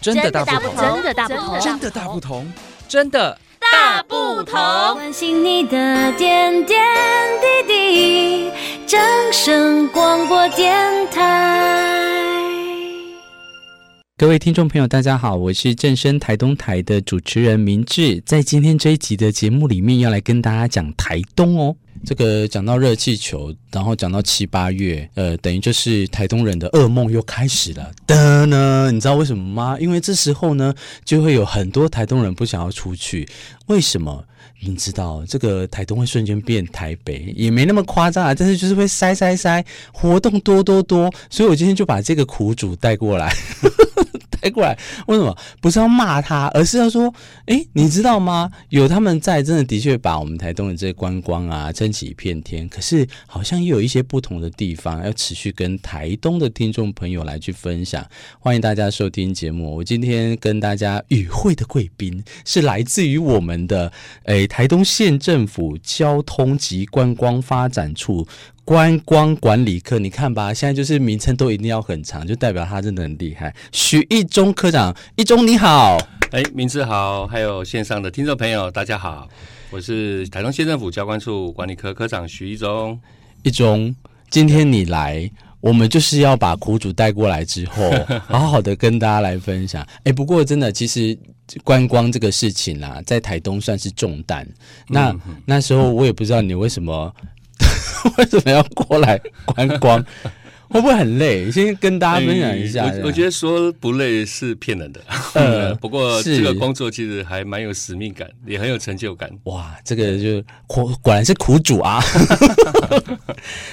真的大不同，真的大不同，真的大不同，真的大不同。关心你的点点滴滴，正声广播电台。各位听众朋友，大家好，我是正声台东台的主持人明志，在今天这一集的节目里面，要来跟大家讲台东哦。这个讲到热气球，然后讲到七八月，呃，等于就是台东人的噩梦又开始了。的呢，你知道为什么吗？因为这时候呢，就会有很多台东人不想要出去。为什么？你知道这个台东会瞬间变台北，也没那么夸张啊，但是就是会塞塞塞，活动多多多。所以我今天就把这个苦主带过来。带过来，为什么不是要骂他，而是要说，哎，你知道吗？有他们在，真的的确把我们台东的这些观光啊撑起一片天。可是好像又有一些不同的地方，要持续跟台东的听众朋友来去分享。欢迎大家收听节目。我今天跟大家与会的贵宾是来自于我们的，诶，台东县政府交通及观光发展处。观光管理科，你看吧，现在就是名称都一定要很长，就代表他真的很厉害。许一中科长，一中你好，哎，名字好，还有线上的听众朋友，大家好，我是台东县政府交管处管理科科长许一中。一中，今天你来，我们就是要把苦主带过来之后，好好的跟大家来分享。哎，不过真的，其实观光这个事情啦，在台东算是重担。那、嗯、那时候我也不知道你为什么。为什么要过来观光？会不会很累？先跟大家分享一下。我我觉得说不累是骗人的。呃，不过这个工作其实还蛮有使命感，也很有成就感。哇，这个就果果然是苦主啊。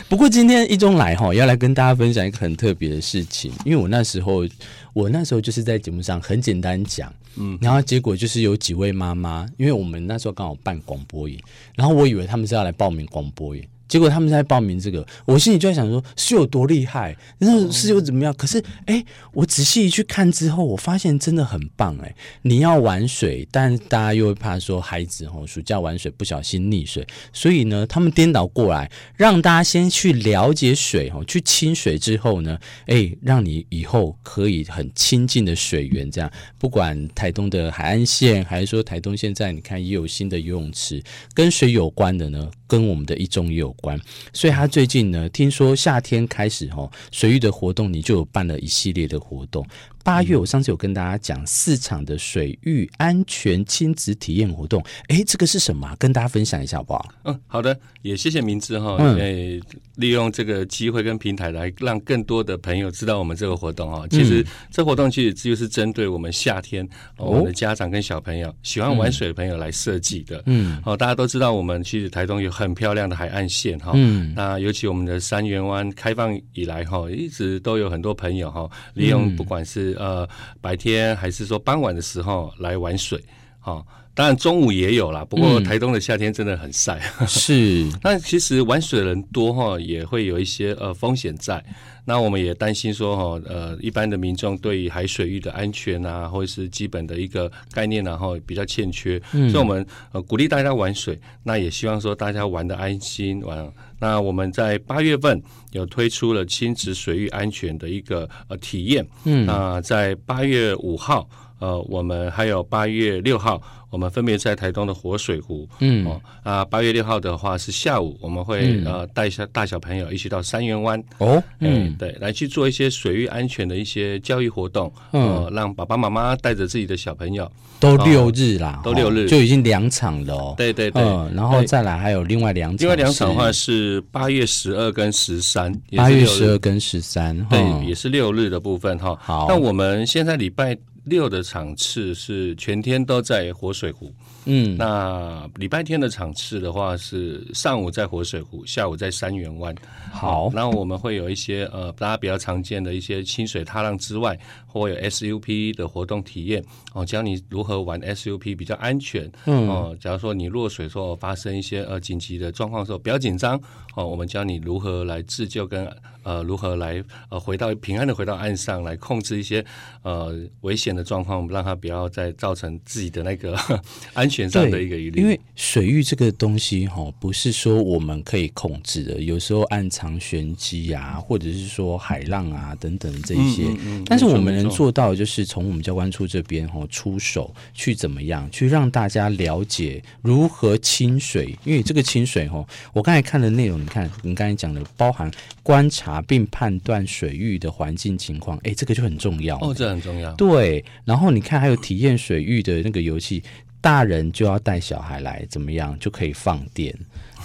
不过今天一中来哈，要来跟大家分享一个很特别的事情。因为我那时候，我那时候就是在节目上很简单讲，嗯，然后结果就是有几位妈妈，因为我们那时候刚好办广播营，然后我以为他们是要来报名广播营。结果他们在报名这个，我心里就在想说，是有多厉害，那是又怎么样？可是，哎，我仔细一去看之后，我发现真的很棒，哎，你要玩水，但大家又会怕说孩子哦，暑假玩水不小心溺水，所以呢，他们颠倒过来，让大家先去了解水哦，去亲水之后呢，哎，让你以后可以很亲近的水源，这样，不管台东的海岸线，还是说台东现在你看也有新的游泳池，跟水有关的呢，跟我们的一中也有。关，所以他最近呢，听说夏天开始吼，水域的活动，你就有办了一系列的活动。八月，我上次有跟大家讲四场的水域安全亲子体验活动，哎，这个是什么？跟大家分享一下好不好？嗯，好的，也谢谢明志哈，嗯，利用这个机会跟平台来让更多的朋友知道我们这个活动哈。其实这活动其实就是针对我们夏天我们的家长跟小朋友喜欢玩水的朋友来设计的。嗯，哦，大家都知道我们其实台东有很漂亮的海岸线哈。嗯，那尤其我们的三元湾开放以来哈，一直都有很多朋友哈，利用不管是呃，白天还是说傍晚的时候来玩水，好，当然中午也有啦。不过台东的夏天真的很晒，嗯、是。那其实玩水的人多哈，也会有一些呃风险在。那我们也担心说哈，呃，一般的民众对于海水域的安全啊，或者是基本的一个概念然后比较欠缺，嗯、所以我们呃鼓励大家玩水。那也希望说大家玩的安心玩。那我们在八月份有推出了亲子水域安全的一个呃体验，嗯，那在八月五号，呃，我们还有八月六号。我们分别在台东的活水湖，嗯，哦，啊，八月六号的话是下午，我们会、嗯、呃带下大小朋友一起到三元湾，哦，嗯，嗯，对，来去做一些水域安全的一些教育活动，嗯，呃、让爸爸妈妈带着自己的小朋友，都六日啦，都六日、哦、就已经两场了哦，对对对、嗯，然后再来还有另外两场，另外两场的话是八月十二跟十三，八月十二跟十三，对，也是六日的部分哈，好，那我们现在礼拜。六的场次是全天都在活水湖，嗯，那礼拜天的场次的话是上午在活水湖，下午在三元湾。好，然后我们会有一些呃大家比较常见的一些清水踏浪之外，或有 SUP 的活动体验哦，教你如何玩 SUP 比较安全。嗯，哦，假如说你落水时候发生一些呃紧急的状况的时候，不要紧张哦，我们教你如何来自救跟呃如何来呃回到平安的回到岸上来控制一些呃危险。的状况，我们让他不要再造成自己的那个 安全上的一个疑虑。因为水域这个东西哈，不是说我们可以控制的，有时候暗藏玄机啊，或者是说海浪啊等等这一些。嗯嗯嗯、但是我们能做到，就是从我们教官处这边哈出手去怎么样，去让大家了解如何清水。因为这个清水哈，我刚才看的内容，你看你刚才讲的，包含观察并判断水域的环境情况，哎，这个就很重要哦，这很重要。对，然后你看还有体验水域的那个游戏，大人就要带小孩来，怎么样就可以放电。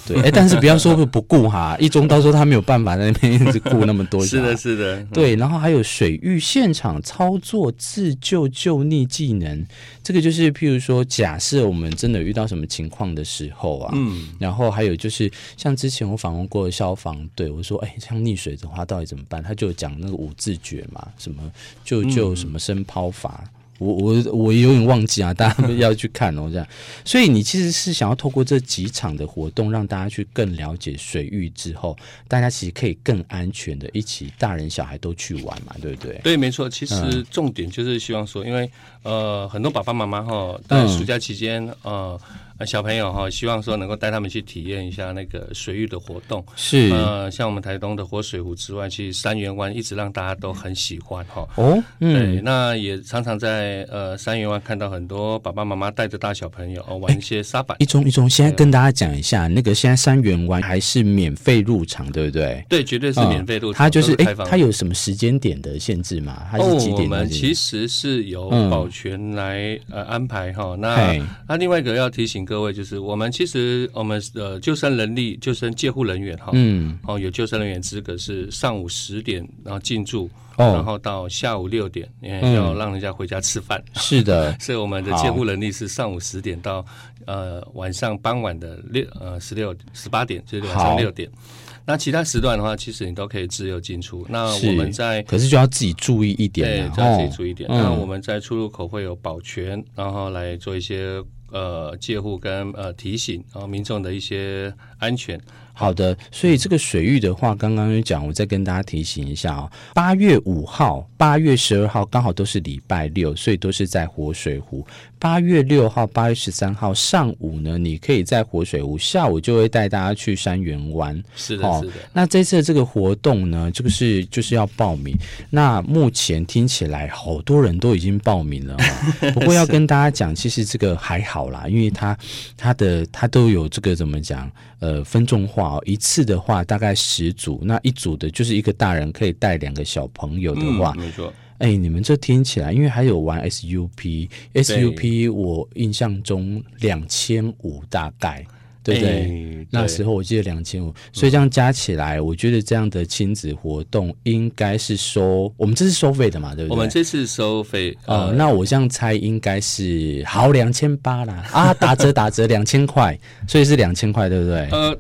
对，哎，但是不要说不顾哈，一中到时候他没有办法在那边一直顾那么多。是的，是的，嗯、对。然后还有水域现场操作自救救溺技能，这个就是譬如说，假设我们真的遇到什么情况的时候啊，嗯，然后还有就是像之前我访问过消防队，我说，哎，像溺水的话到底怎么办？他就讲那个五字诀嘛，什么救救什么深抛法。嗯我我我有点忘记啊，大家要去看哦，这样。所以你其实是想要透过这几场的活动，让大家去更了解水域之后，大家其实可以更安全的一起，大人小孩都去玩嘛，对不对？对，没错。其实重点就是希望说，因为呃，很多爸爸妈妈哈，在暑假期间呃。小朋友哈，希望说能够带他们去体验一下那个水域的活动。是，呃，像我们台东的活水湖之外，其实三元湾一直让大家都很喜欢哈。哦，嗯，对，那也常常在呃三元湾看到很多爸爸妈妈带着大小朋友哦玩一些沙板。一中一中，现在跟大家讲一下，那个现在三元湾还是免费入场，对不对？对，绝对是免费入场。它就是哎，它有什么时间点的限制吗？还是几点？我们其实是由保全来呃安排哈。那那另外一个要提醒各位，就是我们。其实我们的救生能力、救生救护人员哈，嗯，哦，有救生人员资格是上午十点然后进驻，哦，然后到下午六点，因为要让人家回家吃饭。嗯、是的，所以我们的救护能力是上午十点到呃晚上傍晚的六呃十六十八点，就是晚上六点。那其他时段的话，其实你都可以自由进出。那我们在可是就要自己注意一点，对，就要自己注意一点。哦、那我们在出入口会有保全，然后来做一些。呃，介护跟呃提醒，然后民众的一些安全。好的，所以这个水域的话，刚刚有讲，我再跟大家提醒一下哦。八月五号、八月十二号刚好都是礼拜六，所以都是在活水湖。八月六号、八月十三号上午呢，你可以在活水湖，下午就会带大家去山园湾。是的，哦、是的。那这次的这个活动呢，这个是就是要报名。那目前听起来好多人都已经报名了哦。不过要跟大家讲，其实这个还好啦，因为它它的它都有这个怎么讲？呃，分众化。一次的话大概十组，那一组的就是一个大人可以带两个小朋友的话，嗯、没错。哎，你们这听起来，因为还有玩 SUP，SUP 我印象中两千五大概。对不对？对，那时候我记得两千五，所以这样加起来，嗯、我觉得这样的亲子活动应该是收，我们这是收费的嘛，对不对？我们这次收费，哦、呃，那我这样猜应该是好两千八啦，啊，打折打折两千块，所以是两千块，对不对？呃。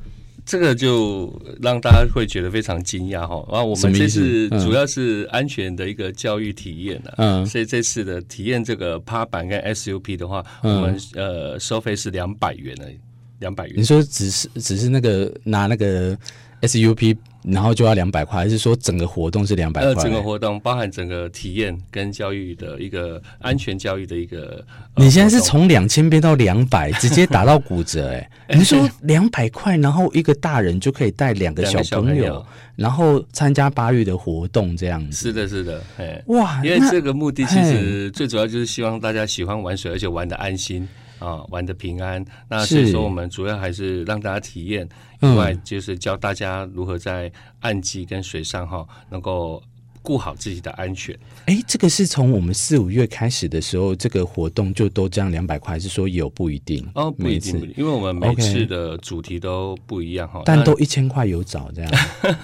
这个就让大家会觉得非常惊讶哈，然后我们这次主要是安全的一个教育体验啊，嗯，所以这次的体验这个趴板跟 SUP 的话，嗯、我们呃收费是两百元而已，两百元。你说只是只是那个拿那个 SUP。然后就要两百块，还是说整个活动是两百块？呃，整个活动包含整个体验跟教育的一个安全教育的一个。呃、你现在是从两千变到两百，直接打到骨折哎！你说两百块，然后一个大人就可以带两个小朋友，朋友然后参加八月的活动这样子。是的，是的，哎，哇！因为这个目的其实最主要就是希望大家喜欢玩水，而且玩的安心。啊，玩的平安。那所以说，我们主要还是让大家体验，另外就是教大家如何在岸际跟水上哈，能够顾好自己的安全。哎、欸，这个是从我们四五月开始的时候，这个活动就都这样两百块，还是说有不一定？哦，不一定，因为我们每次的主题都不一样哈，但都一千块有找这样，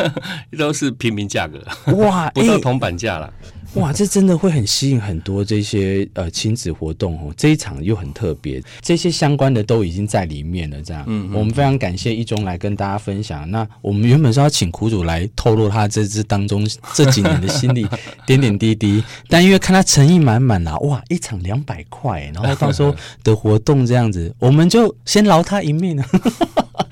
都是平民价格，哇，不到铜板价了。欸哇，这真的会很吸引很多这些呃亲子活动哦。这一场又很特别，这些相关的都已经在里面了。这样，嗯，我们非常感谢一中来跟大家分享。那我们原本是要请苦主来透露他这支当中这几年的心理点点滴滴，但因为看他诚意满满啊，哇，一场两百块，然后到时候的活动这样子，我们就先饶他一命啊。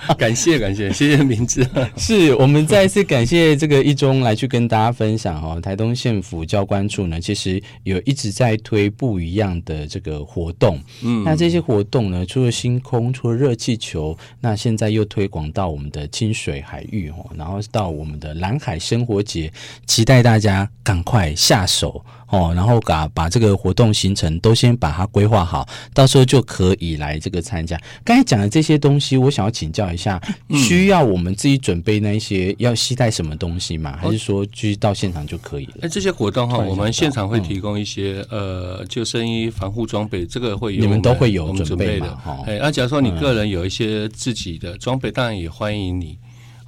感谢感谢谢谢明志，是我们再一次感谢这个一中来去跟大家分享哦。台东县府教官处呢，其实有一直在推不一样的这个活动。嗯，那这些活动呢，除了星空，除了热气球，那现在又推广到我们的清水海域哦，然后到我们的蓝海生活节，期待大家赶快下手。哦，然后把把这个活动行程都先把它规划好，到时候就可以来这个参加。刚才讲的这些东西，我想要请教一下，需要我们自己准备那些要携带什么东西吗？还是说去到现场就可以了？那这些活动哈，我们现场会提供一些、嗯、呃救生衣、防护装备，这个会有你们都会有准备的。哎，那假如说你个人有一些自己的装备，当然也欢迎你。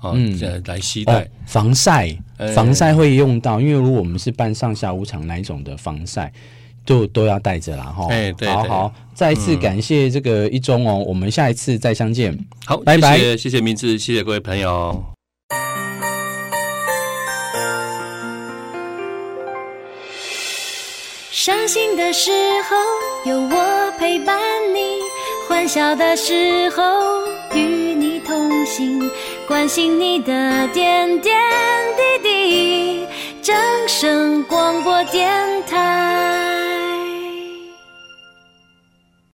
嗯，来携带、哦、防晒，防晒会用到，因为如果我们是办上下午场哪一种的防晒，就都要带着啦。哈。哎，对，好好，再一次感谢这个一中哦，嗯、我们下一次再相见。好，拜拜，谢谢明志，谢谢各位朋友。伤心的时候有我陪伴你，欢笑的时候与你同行。关心你的点点滴滴，掌声广播电台。